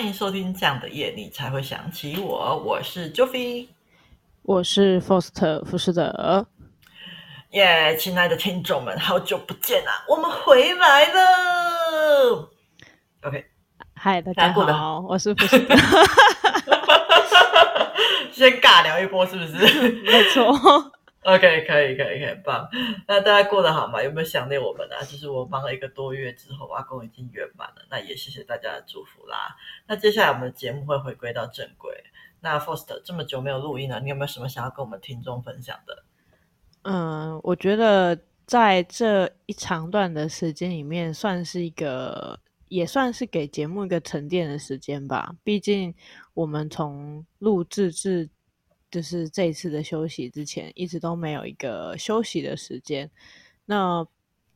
欢迎收听《这样的夜你才会想起我》，我是 Joffy，我是 Foster 浮士德。耶，亲爱的听众们，好久不见啊，我们回来了。OK，嗨，大家好，我是浮士德。先尬聊一波，是不是？没错。OK，可以，可以，可以，棒。那大家过得好吗？有没有想念我们啊？其实我忙了一个多月之后，阿公已经圆满了。那也谢谢大家的祝福啦。那接下来我们的节目会回归到正轨。那 Foster 这么久没有录音了，你有没有什么想要跟我们听众分享的？嗯，我觉得在这一长段的时间里面，算是一个，也算是给节目一个沉淀的时间吧。毕竟我们从录制至就是这一次的休息之前，一直都没有一个休息的时间。那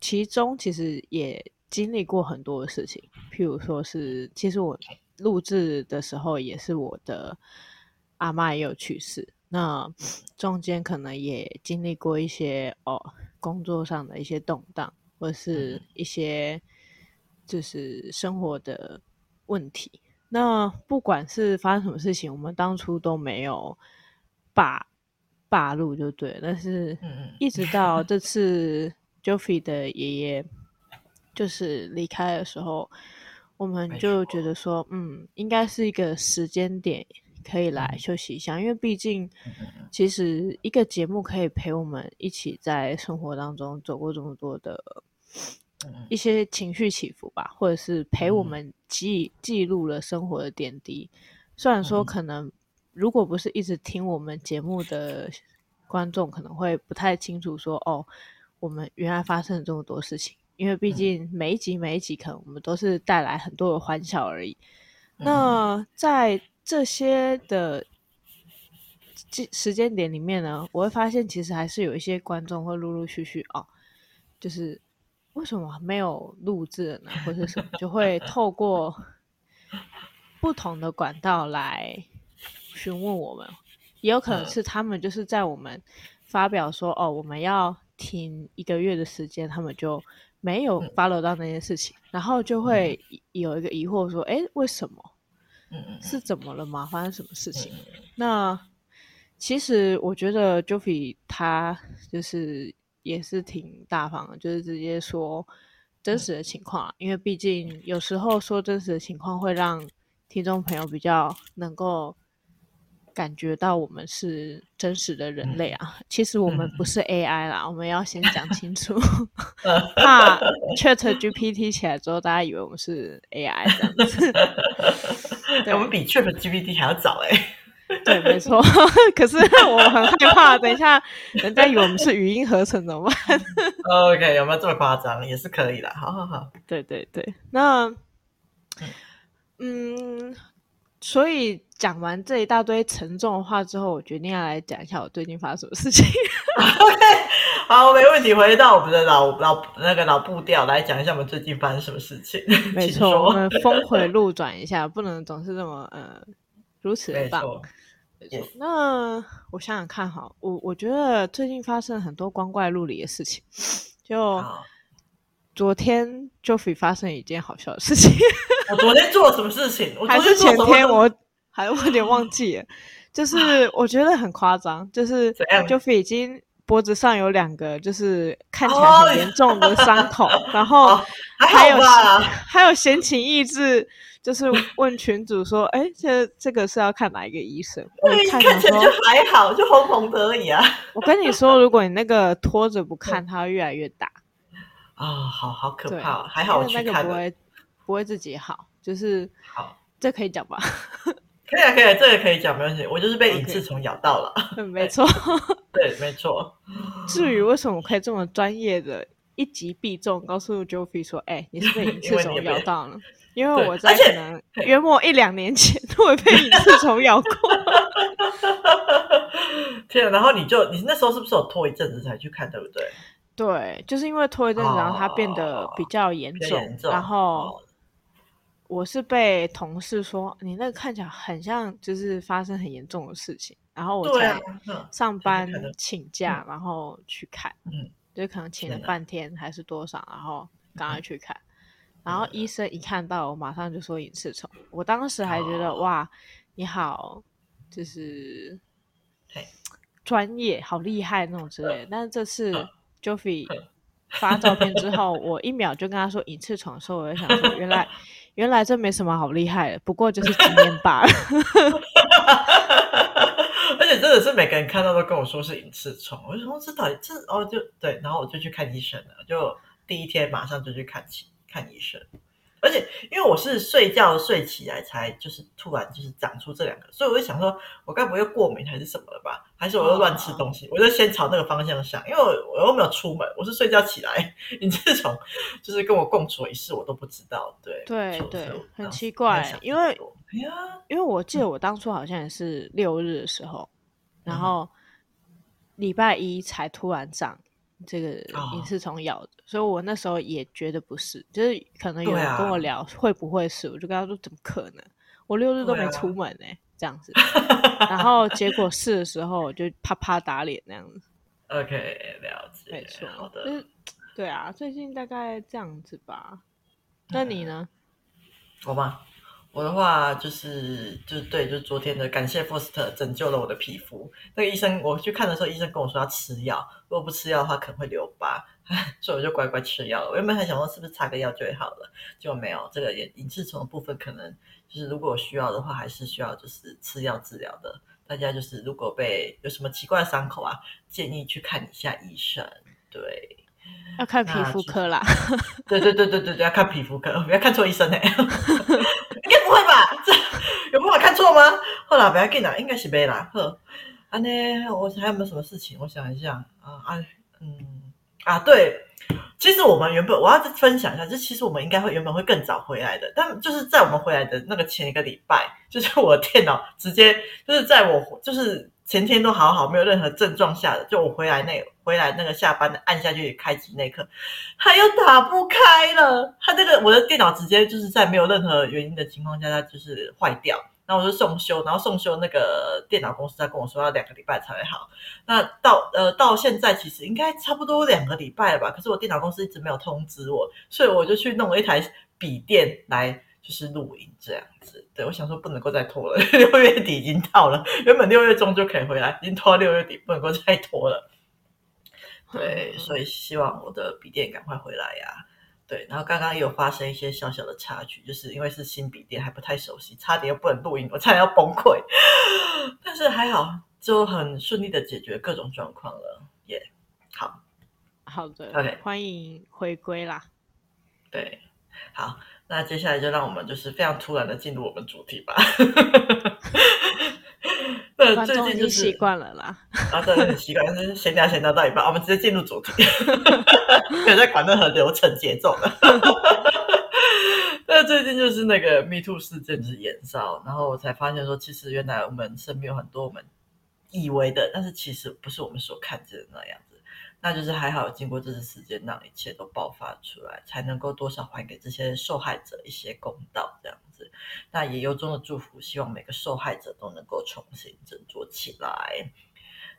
其中其实也经历过很多的事情，譬如说是，其实我录制的时候也是我的阿嬷也有去世。那中间可能也经历过一些哦，工作上的一些动荡，或是一些就是生活的问题。那不管是发生什么事情，我们当初都没有。罢罢录就对，但是一直到这次 Joffy 的爷爷就是离开的时候，我们就觉得说，嗯，应该是一个时间点可以来休息一下，因为毕竟其实一个节目可以陪我们一起在生活当中走过这么多的一些情绪起伏吧，或者是陪我们记记录了生活的点滴，虽然说可能。如果不是一直听我们节目的观众，可能会不太清楚说哦，我们原来发生了这么多事情。因为毕竟每一集每一集，可能我们都是带来很多的欢笑而已。嗯、那在这些的时间点里面呢，我会发现其实还是有一些观众会陆陆续续哦，就是为什么没有录制呢？或者什么，就会 透过不同的管道来。询问我们，也有可能是他们就是在我们发表说、嗯、哦，我们要停一个月的时间，他们就没有 follow 到那件事情，嗯、然后就会有一个疑惑说，哎、嗯，为什么？嗯，是怎么了吗？发生什么事情？嗯、那其实我觉得 Joffy 他就是也是挺大方的，就是直接说真实的情况，嗯、因为毕竟有时候说真实的情况会让听众朋友比较能够。感觉到我们是真实的人类啊！嗯、其实我们不是 AI 啦，嗯、我们要先讲清楚，怕 ChatGPT 起来之后，大家以为我们是 AI 这样子。对我们比 ChatGPT 还要早哎、欸。对，没错。可是我很害怕，等一下人家以为我们是语音合成怎么办？OK，有没有这么夸张？也是可以的。好好好。对对对，那嗯。所以讲完这一大堆沉重的话之后，我决定要来讲一下我最近发生什么事情。OK，好，没问题。回到我们的老老那个老步调来讲一下我们最近发生什么事情。没错，我们峰回路转一下，不能总是这么呃如此的棒。没错。没错。那我想想看，哈，我我觉得最近发生了很多光怪陆离的事情。就好昨天 Joffy 发生一件好笑的事情。我昨天做了什么事情？我还是前天我，我还我有点忘记了。就是我觉得很夸张，就是 Joffy 已经脖子上有两个，就是看起来很严重的伤口，哦、然后还有、哦、还有闲情逸致，就是问群主说：“哎，这这个是要看哪一个医生？”我看，看起来就还好，就红红的而已啊。我跟你说，如果你那个拖着不看，它会越来越大。啊、哦，好好可怕！对还好我去看了。不会自己好，就是好，这可以讲吧？可以啊，可以啊，这个可以讲，没问题。我就是被隐翅虫咬到了，没错，对，没错。至于为什么可以这么专业的一击必中，告诉 Joffy 说：“哎，你是被隐翅虫咬到了。”因为我在可能约莫一两年前 都会被隐翅虫咬过。天啊！然后你就你那时候是不是有拖一阵子才去看，对不对？对，就是因为拖一阵子，然后它变得比较严重，然后。我是被同事说你那个看起来很像，就是发生很严重的事情，然后我才上班请假，然后去看，嗯，就可能请了半天还是多少，然后赶快去看，然后医生一看到我，马上就说隐翅虫。我当时还觉得、哦、哇，你好，就是专业，好厉害那种之类的。但是这次 Joffy 发照片之后，我一秒就跟他说隐翅虫的时候，我就想说，原来 原来这没什么好厉害的，不过就是经验罢了。而且真的是每个人看到都跟我说是隐翅虫，我就说这到底这哦就对，然后我就去看医生了，就第一天马上就去看起看医生。而且因为我是睡觉睡起来才就是突然就是长出这两个，所以我就想说，我该不会又过敏还是什么了吧？还是我又乱吃东西？哦、我就先朝那个方向想，因为我我又没有出门，我是睡觉起来，你这种就是跟我共处一室，我都不知道。对对对，很奇怪，因为因为我记得我当初好像也是六日的时候，嗯、然后礼拜一才突然长。这个隐翅虫咬的，哦，所以我那时候也觉得不是，就是可能有人跟我聊会不会是，啊，我就跟他说怎么可能？我六日都没出门呢，欸，这样子。然后结果是的时候，我就啪啪打脸那样子。OK，了解，没错，好的，就是，对啊，最近大概这样子吧。那你呢？我吗？我的话就是就是对，就是昨天的感谢 Foster 救了我的皮肤。那个医生我去看的时候，医生跟我说要吃药，如果不吃药的话可能会留疤，所以我就乖乖吃药了。我原本还想说是不是擦个药就好了，结果没有。这个隐翅虫的部分可能就是如果需要的话，还是需要就是吃药治疗的。大家就是如果被有什么奇怪的伤口啊，建议去看一下医生。对。要看皮肤科啦，对对对对对对，要看皮肤科，不要看错医生哎、欸，应该不会吧？这有办法看错吗？好啦，不要紧啦，应该是没啦。呵，啊呢，我还有没有什么事情？我想一下啊啊嗯啊，对，其实我们原本我要分享一下，就其实我们应该会原本会更早回来的，但就是在我们回来的那个前一个礼拜，就是我的电脑直接就是在我就是。前天都好好，没有任何症状下的，就我回来那回来那个下班的按下去开机那刻，它又打不开了。它这个我的电脑直接就是在没有任何原因的情况下，它就是坏掉。然后我就送修，然后送修那个电脑公司他跟我说要两个礼拜才会好。那到呃到现在其实应该差不多两个礼拜了吧？可是我电脑公司一直没有通知我，所以我就去弄了一台笔电来。就是录音这样子，对，我想说不能够再拖了，六月底已经到了，原本六月中就可以回来，已经拖到六月底，不能够再拖了。对，所以希望我的笔电赶快回来呀、啊。对，然后刚刚也有发生一些小小的插曲，就是因为是新笔电还不太熟悉，差点又不能录音，我差点要崩溃。但是还好，就很顺利的解决各种状况了。耶、yeah，好，好的，OK，欢迎回归啦。对，好。那接下来就让我们就是非常突然的进入我们主题吧。那最近就是习惯了啦，啊，对，很习惯，就是闲聊闲聊到一半，我们直接进入主题，没有在管任何流程节奏的。那最近就是那个 Me Too 事件是延烧，然后我才发现说，其实原来我们身边有很多我们以为的，但是其实不是我们所看见的那样子。那就是还好，经过这次事件，让一切都爆发出来，才能够多少还给这些受害者一些公道，这样子。那也由衷的祝福，希望每个受害者都能够重新振作起来。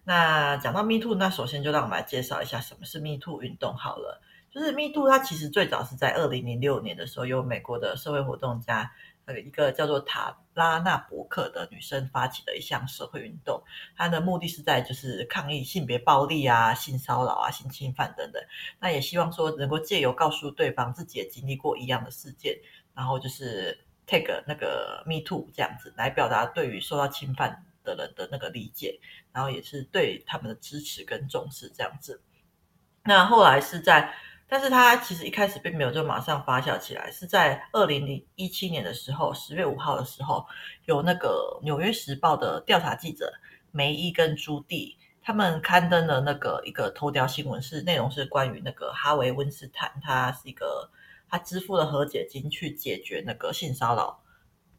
那讲到 Me Too，那首先就让我们来介绍一下什么是 Me Too 运动好了。就是 Me Too，它其实最早是在二零零六年的时候，由美国的社会活动家。呃，一个叫做塔拉纳伯克的女生发起的一项社会运动，她的目的是在就是抗议性别暴力啊、性骚扰啊、性侵犯等等。那也希望说能够借由告诉对方自己也经历过一样的事件，然后就是 take 那个 me too 这样子来表达对于受到侵犯的人的那个理解，然后也是对他们的支持跟重视这样子。那后来是在。但是他其实一开始并没有就马上发酵起来，是在二零零一七年的时候，十月五号的时候，有那个《纽约时报》的调查记者梅伊跟朱棣，他们刊登了那个一个头条新闻，是内容是关于那个哈维温斯坦，他是一个他支付了和解金去解决那个性骚扰。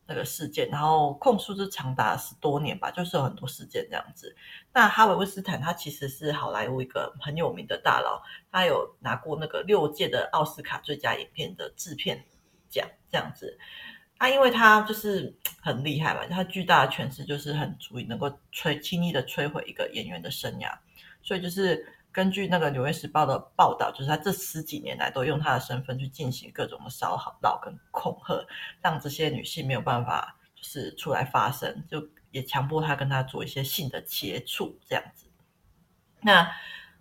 那个事件，然后控诉是长达十多年吧，就是有很多事件这样子。那哈维·温斯坦他其实是好莱坞一个很有名的大佬，他有拿过那个六届的奥斯卡最佳影片的制片奖这样子。他因为他就是 很厉害嘛，他巨大的权势就是很足以能够摧轻易的摧毁一个演员的生涯，所以就是根据那个《纽约时报》的报道，就是他这十几年来都用他的身份去进行各种的骚扰跟恐吓，让这些女性没有办法就是出来发声，就也强迫他跟他做一些性的接触这样子。那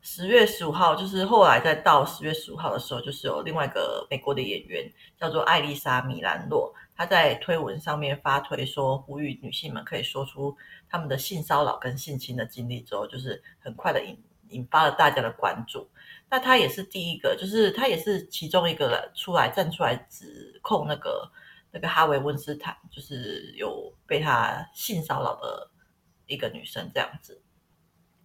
十月十五号，就是后来再到十月十五号的时候，就是有另外一个美国的演员叫做艾丽莎米兰洛，她在推文上面发推说，呼吁女性们可以说出他们的性骚扰跟性侵的经历之后，就是很快的引引发了大家的关注。那她也是第一个，就是她也是其中一个出来站出来指控那个那个哈维温斯坦，就是有被他性骚扰的一个女生这样子。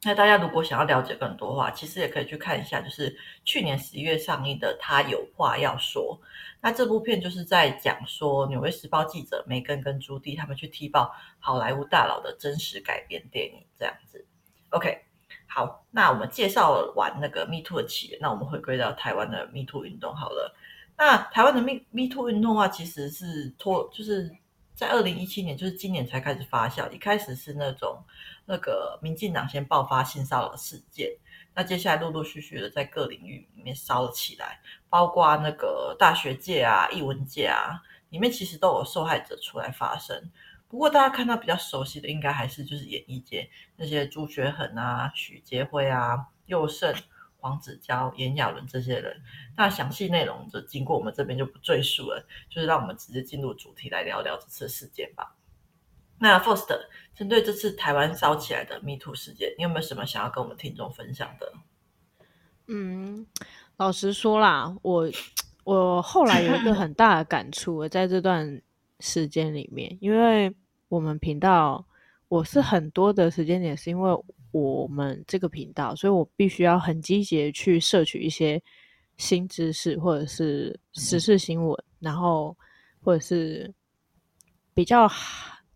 那大家如果想要了解更多的话，其实也可以去看一下，就是去年十一月上映的《她有话要说》。那这部片就是在讲说，《纽约时报》记者梅根跟朱迪他们去踢爆好莱坞大佬的真实改编电影，这样子。OK，好，那我们介绍完那个 Me Too 的起源，那我们回归到台湾的 Me Too 运动好了。那台湾的 Me Me Too 运动的话，其实是拖，就是。在二零一七年，就是今年才开始发酵。一开始是那种那个民进党先爆发性骚扰事件，那接下来陆陆续续的在各领域里面烧了起来，包括那个大学界啊、艺文界啊，里面其实都有受害者出来发声。不过大家看到比较熟悉的，应该还是就是演艺界那些朱学恒啊、许杰辉啊、佑胜。黄子佼、炎亚纶这些人，那详细内容就经过我们这边就不赘述了，就是让我们直接进入主题来聊聊这次事件吧。那 First 针对这次台湾烧起来的 Me Too 事件，你有没有什么想要跟我们听众分享的？嗯，老实说啦，我我后来有一个很大的感触，在这段时间里面，因为我们频道我是很多的时间点是因为。我们这个频道，所以我必须要很积极的去摄取一些新知识，或者是时事新闻，然后或者是比较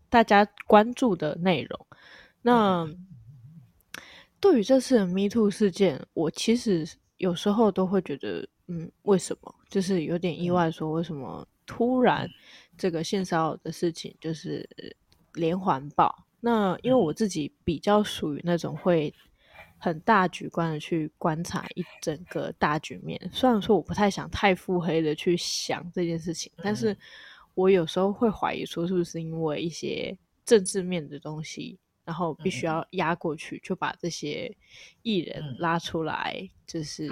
大家关注的内容。那对于这次的 Me Too 事件，我其实有时候都会觉得，嗯，为什么？就是有点意外，说为什么突然这个性骚扰的事情就是连环爆？那因为我自己比较属于那种会很大局观的去观察一整个大局面，虽然说我不太想太腹黑的去想这件事情，但是我有时候会怀疑说是不是因为一些政治面的东西，然后必须要压过去，就把这些艺人拉出来就是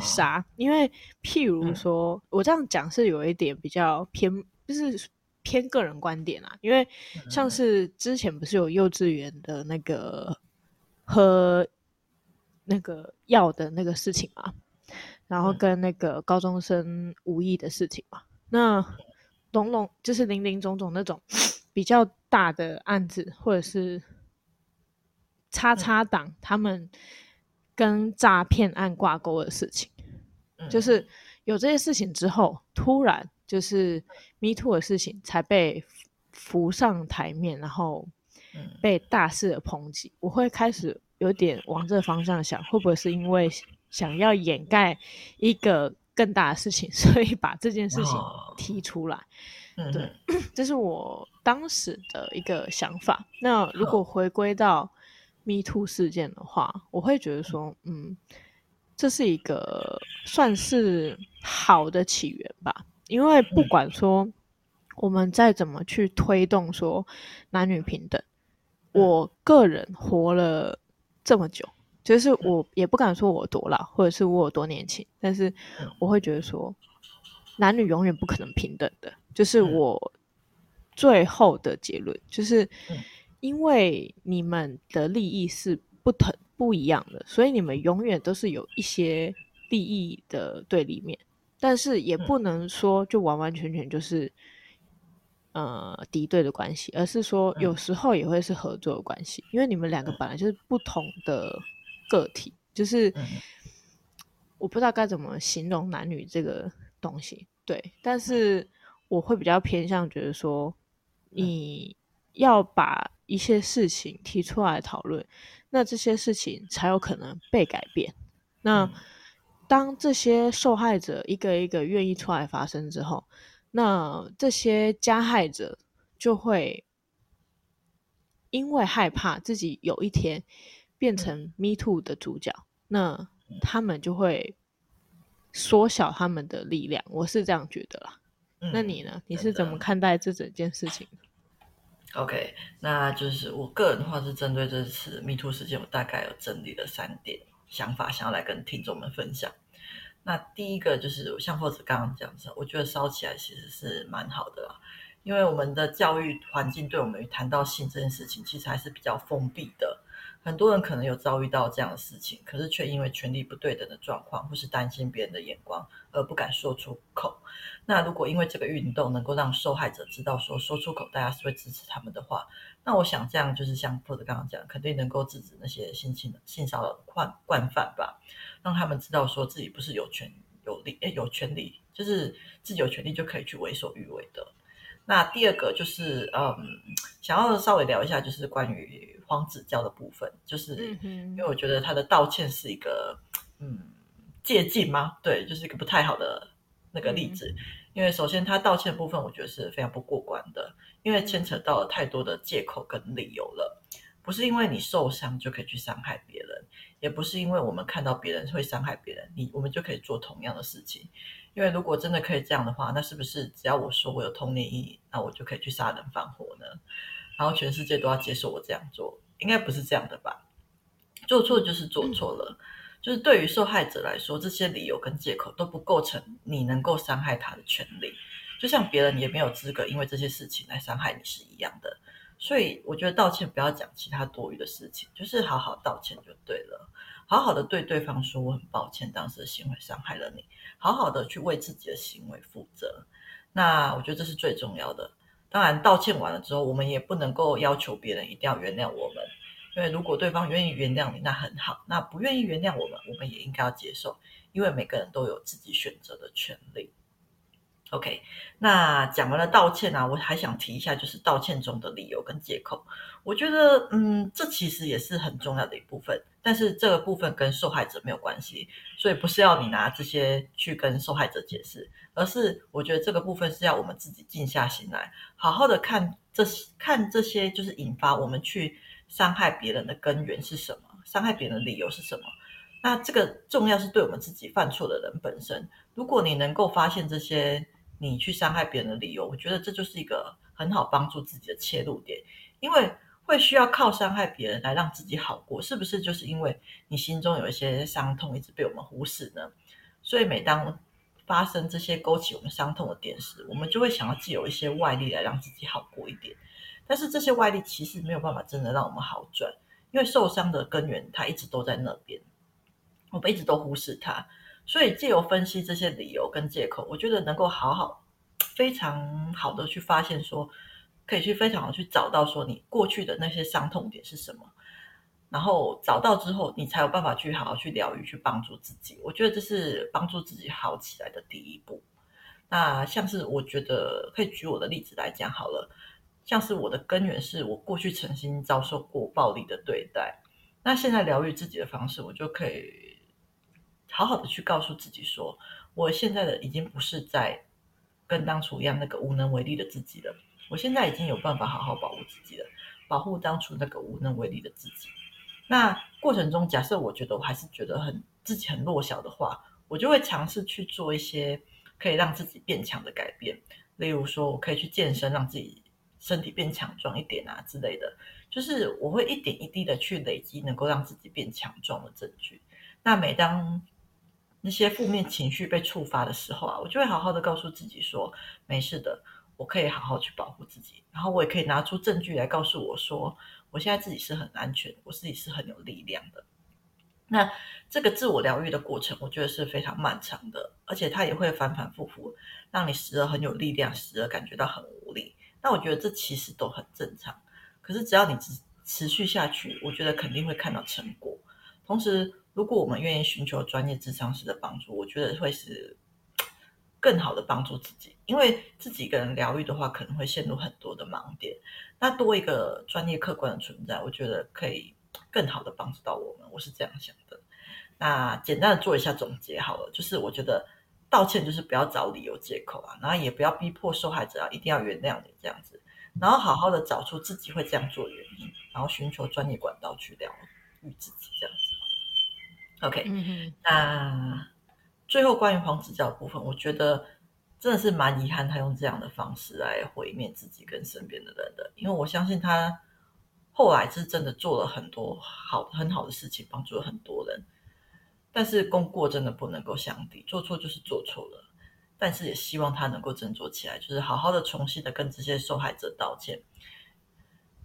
杀，因为譬如说我这样讲是有一点比较偏，就是。偏个人观点啊，因为像是之前不是有幼稚园的那个喝那个药的那个事情嘛，然后跟那个高中生无意的事情嘛，那种种就是林林总总那种比较大的案子，或者是叉叉党他们跟诈骗案挂钩的事情，就是有这些事情之后，突然。就是 Me Too 的事情才被浮上台面，然后被大肆的抨击。我会开始有点往这个方向想，会不会是因为想要掩盖一个更大的事情，所以把这件事情提出来？哦、对，这是我当时的一个想法。那如果回归到 Me Too 事件的话，我会觉得说，嗯，这是一个算是好的起源吧。因为不管说我们再怎么去推动说男女平等，我个人活了这么久，就是我也不敢说我多老，或者是我有多年轻，但是我会觉得说男女永远不可能平等的，就是我最后的结论，就是因为你们的利益是不同不一样的，所以你们永远都是有一些利益的对立面。但是也不能说就完完全全就是，呃，敌对的关系，而是说有时候也会是合作的关系，因为你们两个本来就是不同的个体，就是我不知道该怎么形容男女这个东西，对，但是我会比较偏向觉得说，你要把一些事情提出来讨论，那这些事情才有可能被改变，那。当这些受害者一个一个愿意出来发声之后，那这些加害者就会因为害怕自己有一天变成 Me Too 的主角，那他们就会缩小他们的力量。我是这样觉得啦。嗯、那你呢？你是怎么看待这整件事情？OK，那就是我个人的话是针对这次 MeToo 事件，我大概有整理了三点想法，想要来跟听众们分享。那第一个就是像或者刚刚讲的，我觉得烧起来其实是蛮好的啦，因为我们的教育环境对我们谈到性这件事情，其实还是比较封闭的。很多人可能有遭遇到这样的事情，可是却因为权力不对等的状况，或是担心别人的眼光而不敢说出口。那如果因为这个运动能够让受害者知道说说出口，大家是会支持他们的话，那我想这样就是像或者刚刚讲，肯定能够制止那些性侵的性骚扰的惯惯犯吧，让他们知道说自己不是有权有利诶有权利，就是自己有权利就可以去为所欲为的。那第二个就是嗯，想要稍微聊一下，就是关于。黄子佼的部分，就是因为我觉得他的道歉是一个嗯借镜吗？对，就是一个不太好的那个例子。嗯、因为首先他道歉的部分，我觉得是非常不过关的，因为牵扯到了太多的借口跟理由了。不是因为你受伤就可以去伤害别人，也不是因为我们看到别人会伤害别人，你我们就可以做同样的事情。因为如果真的可以这样的话，那是不是只要我说我有童年阴影，那我就可以去杀人放火呢？然后全世界都要接受我这样做，应该不是这样的吧？做错就是做错了，嗯、就是对于受害者来说，这些理由跟借口都不构成你能够伤害他的权利。就像别人也没有资格因为这些事情来伤害你是一样的。所以我觉得道歉不要讲其他多余的事情，就是好好道歉就对了。好好的对对方说我很抱歉，当时的行为伤害了你，好好的去为自己的行为负责。那我觉得这是最重要的。当然，道歉完了之后，我们也不能够要求别人一定要原谅我们，因为如果对方愿意原谅你，那很好；那不愿意原谅我们，我们也应该要接受，因为每个人都有自己选择的权利。OK，那讲完了道歉啊，我还想提一下，就是道歉中的理由跟借口。我觉得，嗯，这其实也是很重要的一部分，但是这个部分跟受害者没有关系，所以不是要你拿这些去跟受害者解释，而是我觉得这个部分是要我们自己静下心来，好好的看这些，看这些就是引发我们去伤害别人的根源是什么，伤害别人的理由是什么。那这个重要是对我们自己犯错的人本身，如果你能够发现这些。你去伤害别人的理由，我觉得这就是一个很好帮助自己的切入点，因为会需要靠伤害别人来让自己好过，是不是？就是因为你心中有一些伤痛一直被我们忽视呢？所以每当发生这些勾起我们伤痛的点时，我们就会想要借由一些外力来让自己好过一点。但是这些外力其实没有办法真的让我们好转，因为受伤的根源它一直都在那边，我们一直都忽视它。所以，借由分析这些理由跟借口，我觉得能够好好、非常好的去发现说，可以去非常好去找到说你过去的那些伤痛点是什么，然后找到之后，你才有办法去好好去疗愈，去帮助自己。我觉得这是帮助自己好起来的第一步。那像是我觉得可以举我的例子来讲好了，像是我的根源是我过去曾经遭受过暴力的对待，那现在疗愈自己的方式，我就可以。好好的去告诉自己说，我现在的已经不是在跟当初一样那个无能为力的自己了。我现在已经有办法好好保护自己了，保护当初那个无能为力的自己。那过程中，假设我觉得我还是觉得很自己很弱小的话，我就会尝试去做一些可以让自己变强的改变。例如说，我可以去健身，让自己身体变强壮一点啊之类的。就是我会一点一滴的去累积能够让自己变强壮的证据。那每当那些负面情绪被触发的时候啊，我就会好好的告诉自己说，没事的，我可以好好去保护自己。然后我也可以拿出证据来告诉我说，我现在自己是很安全，我自己是很有力量的。那这个自我疗愈的过程，我觉得是非常漫长的，而且它也会反反复复，让你时而很有力量，时而感觉到很无力。那我觉得这其实都很正常。可是只要你持持续下去，我觉得肯定会看到成果。同时，如果我们愿意寻求专业智商师的帮助，我觉得会是更好的帮助自己。因为自己一个人疗愈的话，可能会陷入很多的盲点。那多一个专业客观的存在，我觉得可以更好的帮助到我们。我是这样想的。那简单的做一下总结好了，就是我觉得道歉就是不要找理由借口啊，然后也不要逼迫受害者啊一定要原谅你这样子，然后好好的找出自己会这样做的原因，然后寻求专业管道去疗愈自己这样子。OK，嗯，那最后关于黄子佼的部分，我觉得真的是蛮遗憾，他用这样的方式来毁灭自己跟身边的人的，因为我相信他后来是真的做了很多好很好的事情，帮助了很多人。但是功过真的不能够相抵，做错就是做错了。但是也希望他能够振作起来，就是好好的重新的跟这些受害者道歉。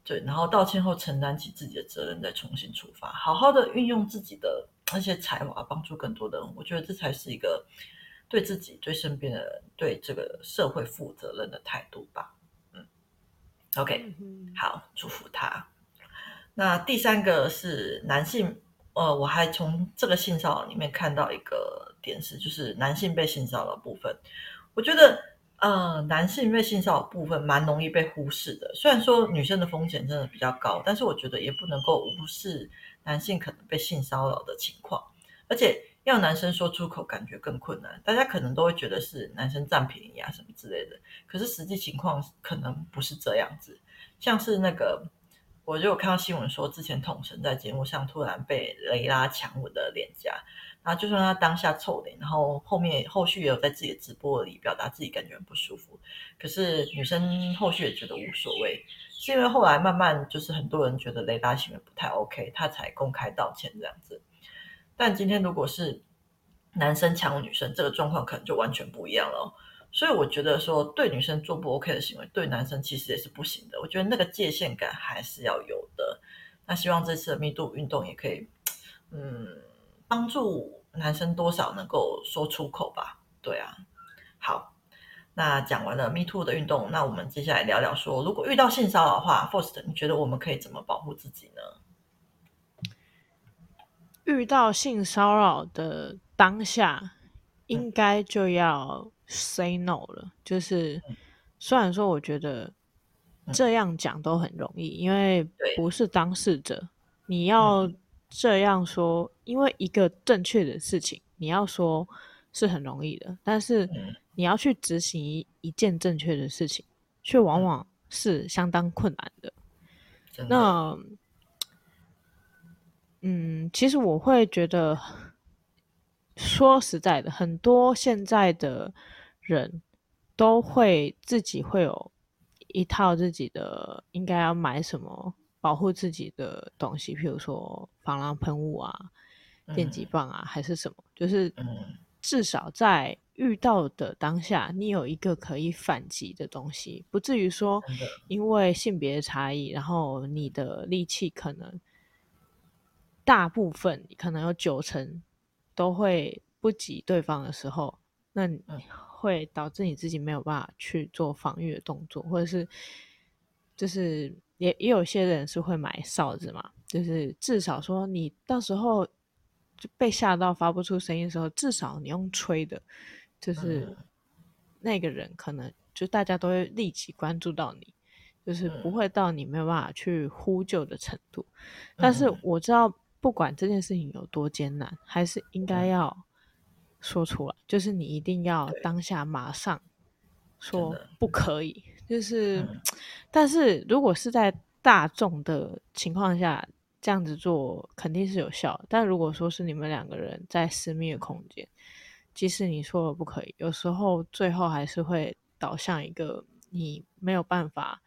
对，然后道歉后承担起自己的责任，再重新出发，好好的运用自己的那些才华，帮助更多的人。我觉得这才是一个对自己、对身边的人、对这个社会负责任的态度吧。嗯，OK，好，祝福他。那第三个是男性。呃，我还从这个性骚扰里面看到一个点是，就是男性被性骚扰的部分。我觉得，呃，男性被性骚扰部分蛮容易被忽视的。虽然说女生的风险真的比较高，但是我觉得也不能够无视男性可能被性骚扰的情况。而且要男生说出口，感觉更困难。大家可能都会觉得是男生占便宜啊什么之类的，可是实际情况可能不是这样子。像是那个。我就有看到新闻说，之前统神在节目上突然被雷拉强吻的脸颊，然后就算他当下臭脸，然后后面后续也有在自己的直播里表达自己感觉很不舒服，可是女生后续也觉得无所谓，是因为后来慢慢就是很多人觉得雷拉行为不太 OK，他才公开道歉这样子。但今天如果是男生强吻女生，这个状况可能就完全不一样了。所以我觉得说，对女生做不 OK 的行为，对男生其实也是不行的。我觉得那个界限感还是要有的。那希望这次的 Me Too 运动也可以，嗯，帮助男生多少能够说出口吧。对啊，好，那讲完了 Me Too 的运动，那我们接下来聊聊说，如果遇到性骚扰的话，First，你觉得我们可以怎么保护自己呢？遇到性骚扰的当下，应该就要。Say no 了，就是虽然说我觉得这样讲都很容易，因为不是当事者，你要这样说，因为一个正确的事情，你要说是很容易的，但是你要去执行一一件正确的事情，却往往是相当困难的。那，嗯，其实我会觉得，说实在的，很多现在的。人都会自己会有一套自己的应该要买什么保护自己的东西，譬如说防狼喷雾啊、电击棒啊，还是什么，就是至少在遇到的当下，你有一个可以反击的东西，不至于说因为性别差异，然后你的力气可能大部分可能有九成都会不及对方的时候，那你。会导致你自己没有办法去做防御的动作，或者是就是也也有些人是会买哨子嘛，就是至少说你到时候就被吓到发不出声音的时候，至少你用吹的，就是那个人可能就大家都会立即关注到你，就是不会到你没有办法去呼救的程度。但是我知道，不管这件事情有多艰难，还是应该要。说出来，就是你一定要当下马上说不可以，就是，嗯、但是如果是在大众的情况下这样子做，肯定是有效。但如果说是你们两个人在私密的空间，即使你说了不可以，有时候最后还是会导向一个你没有办法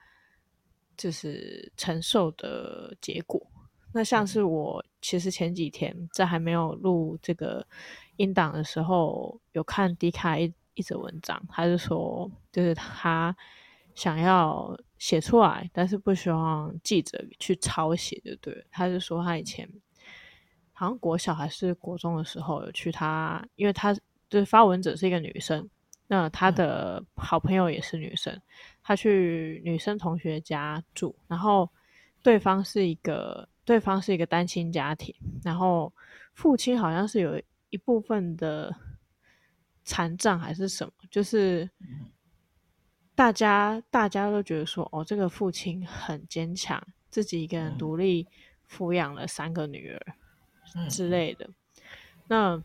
就是承受的结果。那像是我其实前几天在还没有录这个。音档的时候有看 D 卡一一则文章，他是说，就是他想要写出来，但是不希望记者去抄写，就对了。他是说他以前好像国小还是国中的时候有去他，因为他就是发文者是一个女生，那他的好朋友也是女生，他去女生同学家住，然后对方是一个对方是一个单亲家庭，然后父亲好像是有。一部分的残障还是什么，就是大家大家都觉得说，哦，这个父亲很坚强，自己一个人独立抚养了三个女儿之类的。那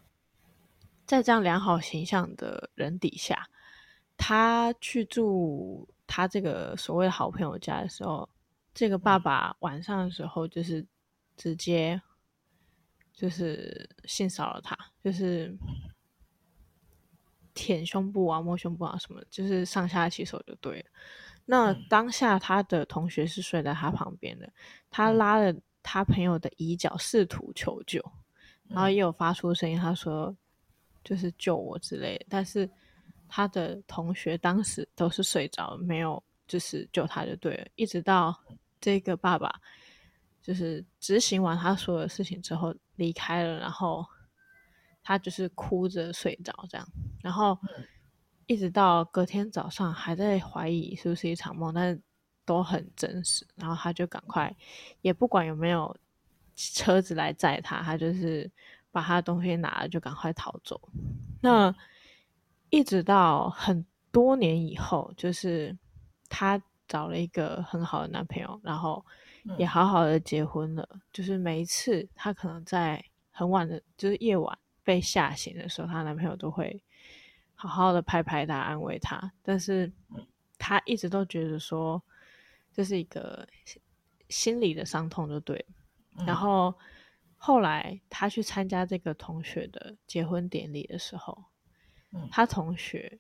在这样良好形象的人底下，他去住他这个所谓的好朋友家的时候，这个爸爸晚上的时候就是直接。就是性骚扰他，就是舔胸部啊、摸胸部啊什么，就是上下其手就对了。那当下他的同学是睡在他旁边的，他拉了他朋友的衣角，试图求救，然后也有发出声音，他说就是救我之类的，但是他的同学当时都是睡着，没有就是救他就对了，一直到这个爸爸。就是执行完他所有的事情之后离开了，然后他就是哭着睡着这样，然后一直到隔天早上还在怀疑是不是一场梦，但是都很真实。然后他就赶快，也不管有没有车子来载他，他就是把他的东西拿了就赶快逃走。那一直到很多年以后，就是他找了一个很好的男朋友，然后。也好好的结婚了，嗯、就是每一次她可能在很晚的，就是夜晚被吓醒的时候，她男朋友都会好好的拍拍她，安慰她。但是她一直都觉得说这是一个心理的伤痛，就对。嗯、然后后来她去参加这个同学的结婚典礼的时候，她同学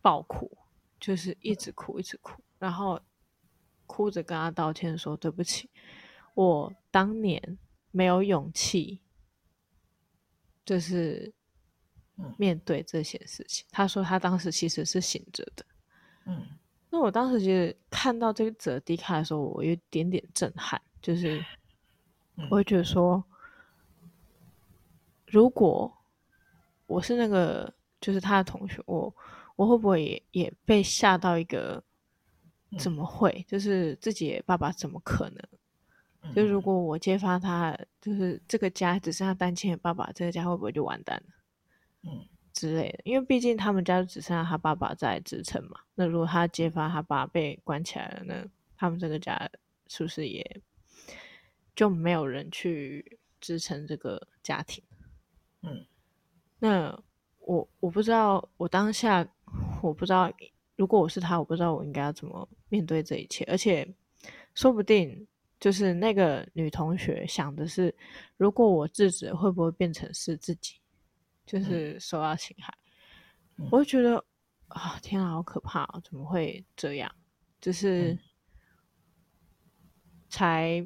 爆哭，就是一直哭，一直哭，然后。哭着跟他道歉说：“对不起，我当年没有勇气，就是面对这些事情。”他说他当时其实是醒着的。嗯，那我当时其实看到这个则 D 卡的时候，我有一点点震撼，就是我会觉得说，如果我是那个就是他的同学，我我会不会也也被吓到一个？怎么会？就是自己爸爸怎么可能？嗯、就如果我揭发他，就是这个家只剩下单亲的爸爸，这个家会不会就完蛋了？嗯，之类的。因为毕竟他们家只剩下他爸爸在支撑嘛。那如果他揭发他爸被关起来了，那他们这个家是不是也就没有人去支撑这个家庭？嗯，那我我不知道，我当下我不知道。如果我是他，我不知道我应该要怎么面对这一切，而且说不定就是那个女同学想的是，如果我制止，会不会变成是自己就是受到侵害？嗯、我就觉得啊，天啊，好可怕啊！怎么会这样？就是才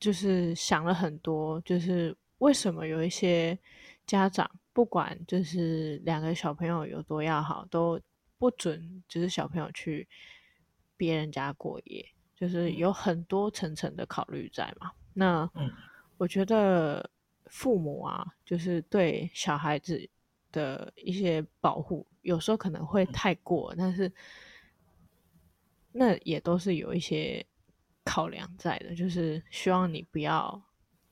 就是想了很多，就是为什么有一些家长不管就是两个小朋友有多要好都。不准就是小朋友去别人家过夜，就是有很多层层的考虑在嘛。那我觉得父母啊，就是对小孩子的一些保护，有时候可能会太过，但是那也都是有一些考量在的，就是希望你不要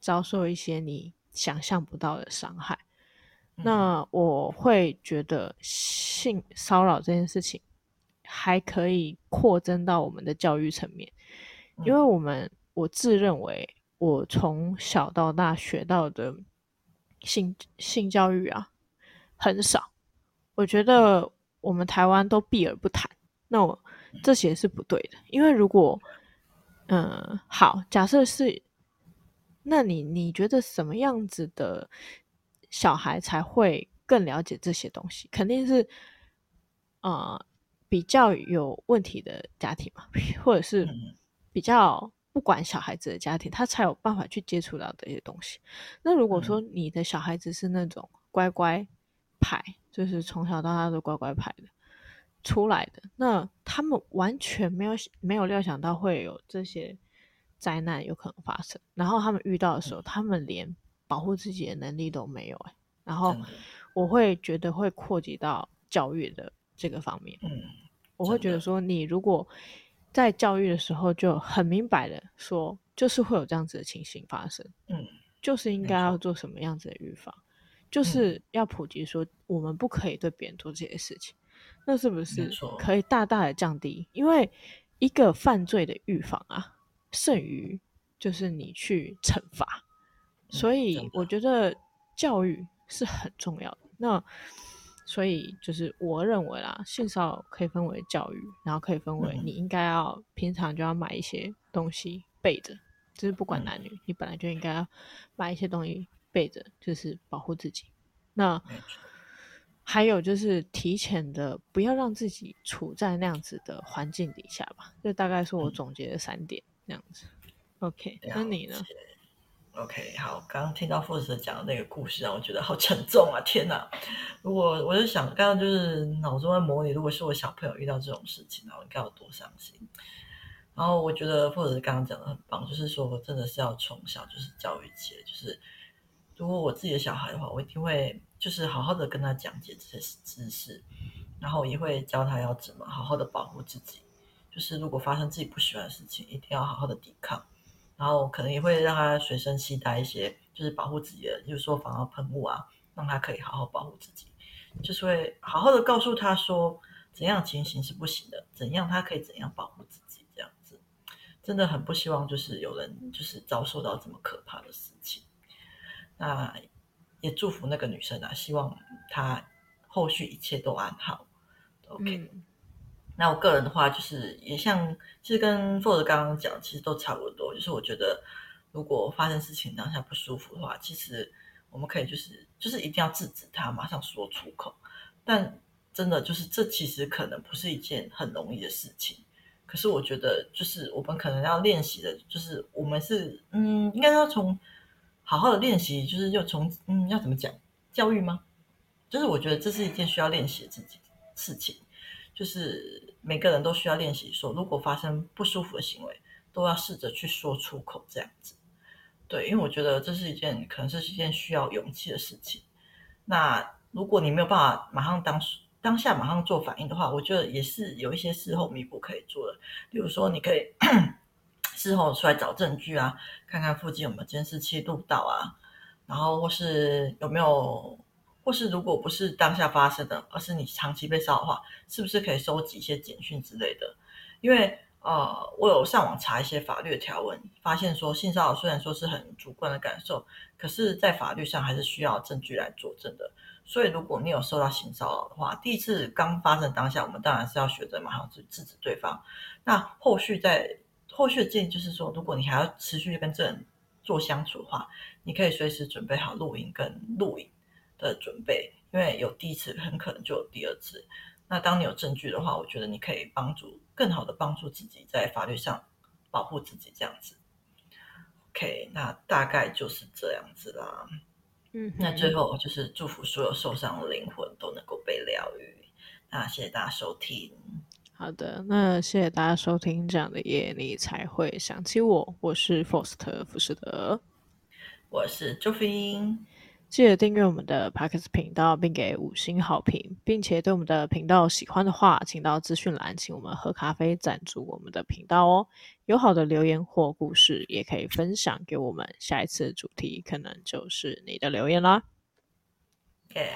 遭受一些你想象不到的伤害。那我会觉得性骚扰这件事情还可以扩增到我们的教育层面，因为我们我自认为我从小到大学到的性性教育啊很少，我觉得我们台湾都避而不谈，那我这些是不对的，因为如果嗯好，假设是，那你你觉得什么样子的？小孩才会更了解这些东西，肯定是，呃，比较有问题的家庭嘛，或者是比较不管小孩子的家庭，他才有办法去接触到这些东西。那如果说你的小孩子是那种乖乖牌，就是从小到大都乖乖牌的出来的，那他们完全没有没有料想到会有这些灾难有可能发生，然后他们遇到的时候，他们连。保护自己的能力都没有哎，然后我会觉得会扩及到教育的这个方面。嗯，我会觉得说，你如果在教育的时候就很明白的说，就是会有这样子的情形发生。嗯，就是应该要做什么样子的预防，就是要普及说，我们不可以对别人做这些事情。那是不是可以大大的降低？因为一个犯罪的预防啊，胜于就是你去惩罚。所以我觉得教育是很重要的。那所以就是我认为啦，性骚扰可以分为教育，然后可以分为你应该要平常就要买一些东西备着，就是不管男女，嗯、你本来就应该要买一些东西备着，就是保护自己。那还有就是提前的，不要让自己处在那样子的环境底下吧。这大概是我总结的三点，这样子。OK，那你呢？OK，好，刚刚听到富士讲的那个故事，让我觉得好沉重啊！天哪，如果我就想，刚刚就是脑中在模拟，如果是我小朋友遇到这种事情，然后应该有多伤心。然后我觉得富士刚刚讲的很棒，就是说真的是要从小就是教育起来，就是如果我自己的小孩的话，我一定会就是好好的跟他讲解这些知识，然后也会教他要怎么好好的保护自己，就是如果发生自己不喜欢的事情，一定要好好的抵抗。然后可能也会让他随身携带一些，就是保护自己的，就是说防狼喷雾啊，让他可以好好保护自己。就是会好好的告诉他说，怎样情形是不行的，怎样他可以怎样保护自己，这样子。真的很不希望就是有人就是遭受到这么可怕的事情。那也祝福那个女生啊，希望她后续一切都安好。OK。嗯那我个人的话，就是也像，其实跟 Ford 刚刚讲，其实都差不多。就是我觉得，如果发生事情当下不舒服的话，其实我们可以就是就是一定要制止他，马上说出口。但真的就是这其实可能不是一件很容易的事情。可是我觉得，就是我们可能要练习的，就是我们是嗯，应该要从好好的练习，就是要从嗯，要怎么讲教育吗？就是我觉得这是一件需要练习的自己事情。就是每个人都需要练习说，如果发生不舒服的行为，都要试着去说出口，这样子。对，因为我觉得这是一件可能是一件需要勇气的事情。那如果你没有办法马上当当下马上做反应的话，我觉得也是有一些事后弥补可以做的。比如说，你可以 事后出来找证据啊，看看附近有没有监视器录到啊，然后或是有没有。或是如果不是当下发生的，而是你长期被骚扰的话，是不是可以收集一些简讯之类的？因为呃，我有上网查一些法律的条文，发现说性骚扰虽然说是很主观的感受，可是在法律上还是需要证据来佐证的。所以如果你有受到性骚扰的话，第一次刚发生当下，我们当然是要学着马上去制止对方。那后续在后续的建议就是说，如果你还要持续跟这人做相处的话，你可以随时准备好录音跟录影。的准备，因为有第一次，很可能就有第二次。那当你有证据的话，我觉得你可以帮助更好的帮助自己在法律上保护自己，这样子。OK，那大概就是这样子啦。嗯，那最后就是祝福所有受伤的灵魂都能够被疗愈。那谢谢大家收听。好的，那谢谢大家收听。这样的夜你才会想起我。我是 Foster 福士德，我是 Jofin。记得订阅我们的 Podcast 频道，并给五星好评，并且对我们的频道喜欢的话，请到资讯栏请我们喝咖啡赞助我们的频道哦。有好的留言或故事，也可以分享给我们。下一次主题可能就是你的留言啦。Okay,